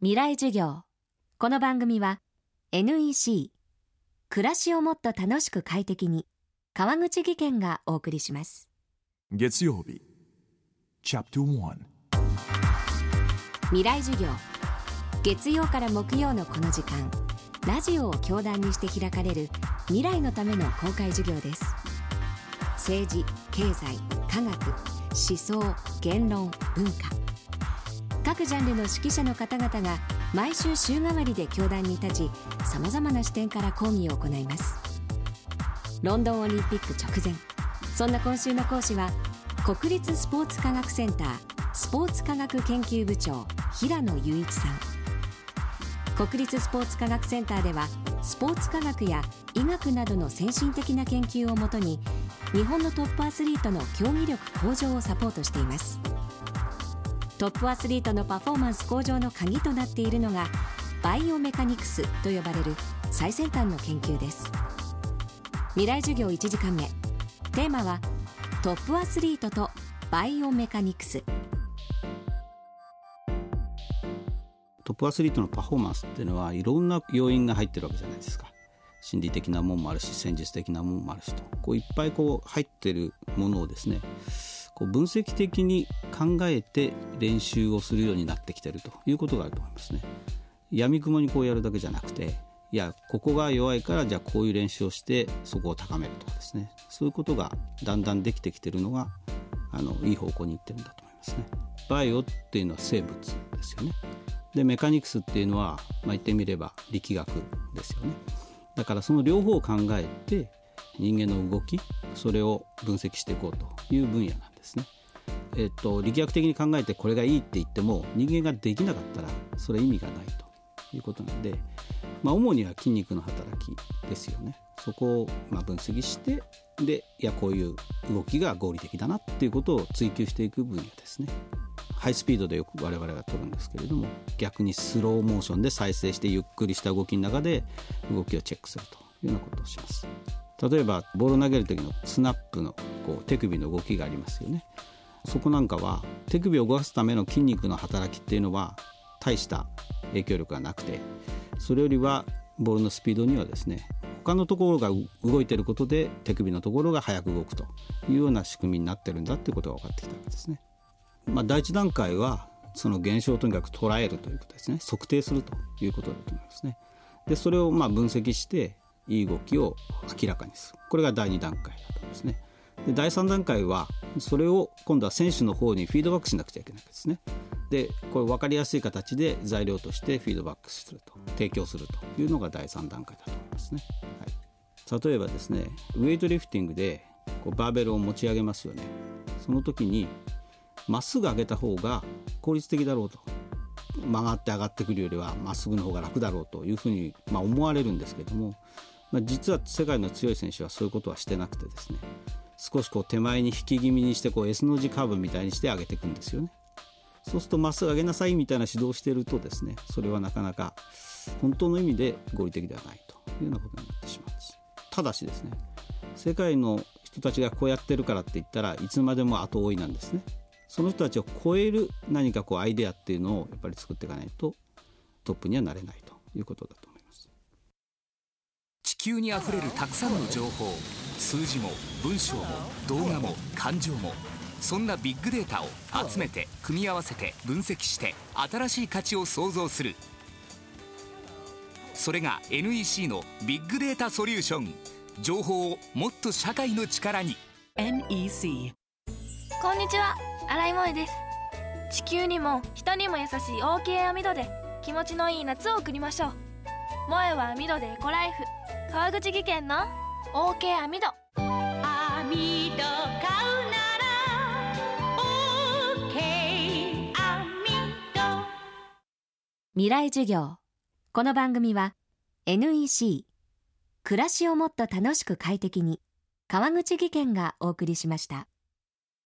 未来授業。この番組は NEC 暮らしをもっと楽しく快適に川口義賢がお送りします。月曜日 Chapter 1未来授業。月曜から木曜のこの時間ラジオを教壇にして開かれる未来のための公開授業です。政治経済科学思想言論文化各ジャンルの指揮者の方々が毎週週替わりで教壇に立ちさまざまな視点から講義を行います。ロンドンオリンピック直前。そんな今週の講師は国立スポーツ科学センタースポーツ科学研究部長平野雄一さん。国立スポーツ科学センターではスポーツ科学や医学などの先進的な研究をもとに日本のトップアスリートの競技力向上をサポートしています。トップアスリートのパフォーマンス向上の鍵となっているのがバイオメカニクスと呼ばれる最先端の研究です。未来授業1時間目。テーマはトップアスリートとバイオメカニクス。トップアスリートのパフォーマンスっていうのはいろんな要因が入ってるわけじゃないですか。心理的なもんもあるし戦術的なもんもあるしと。こういっぱいこう入ってるものをですねこう分析的に考えて練習をするようになってきてるということがあると思いますね。闇雲にこうやるだけじゃなくていやここが弱いからじゃあこういう練習をしてそこを高めるとかですねそういうことがだんだんできてきてるのがあのいい方向にいってるんだと思いますね。バイオっていうのは生物ですよね。でメカニクスっていうのは、まあ、言ってみれば力学ですよね。だからその両方を考えて人間の動きそれを分析していこうという分野なんですね。えっと、力学的に考えてこれがいいって言っても人間ができなかったらそれ意味がないということなんで、まあ、主には筋肉の働きですよね。そこをま分析してでいやこういう動きが合理的だなっていうことを追求していく分野ですね。ハイスピードでよく我々が撮るんですけれども逆にスローモーションで再生してゆっくりした動きの中で動きをチェックするというようなことをします。例えばボールを投げる時のスナップのこう手首の動きがありますよねそこなんかは手首を動かすための筋肉の働きっていうのは大した影響力がなくてそれよりはボールのスピードにはですね他のところが動いていることで手首のところが速く動くというような仕組みになってるんだっていうことが分かってきたわけですね。まあ、第一段階はその現象をとにかく捉えるということですね測定するということだと思いますね。でそれをまあ分析していい動きを明らかにする。これが第2段階だと思いますね。で第3段階はそれを今度は選手の方にフィードバックしなくちゃいけないですね。でこれ分かりやすい形で材料としてフィードバックすると提供するというのが第3段階だと思いますね、はい、例えばですねウェイトリフティングでこうバーベルを持ち上げますよね。その時にまっすぐ上げた方が効率的だろうと。曲がって上がってくるよりはまっすぐの方が楽だろうというふうに、まあ、思われるんですけどもまあ、実は世界の強い選手はそういうことはしてなくてですね少しこう手前に引き気味にしてこう S の字カーブみたいにして上げていくんですよね。そうするとまっすぐ上げなさいみたいな指導をしているとですねそれはなかなか本当の意味で合理的ではないというようなことになってしまうんです。ただしですね世界の人たちがこうやってるからって言ったらいつまでも後追いなんですね。その人たちを超える何かこうアイデアっていうのをやっぱり作っていかないとトップにはなれないということだと球にあふれるたくさんの情報。数字も文章も動画も感情も。そんなビッグデータを集めて組み合わせて分析して新しい価値を創造する。それが NEC のビッグデータソリューション。情報をもっと社会の力に。NEC こんにちは。新井萌です。地球にも人にも優しい OK 網戸で気持ちのいい夏を送りましょう。萌えは網戸でエコライフ川口技研の OK 網戸。網戸買うなら OK 網戸。未来授業。この番組は NEC 暮らしをもっと楽しく快適に川口技研がお送りしました。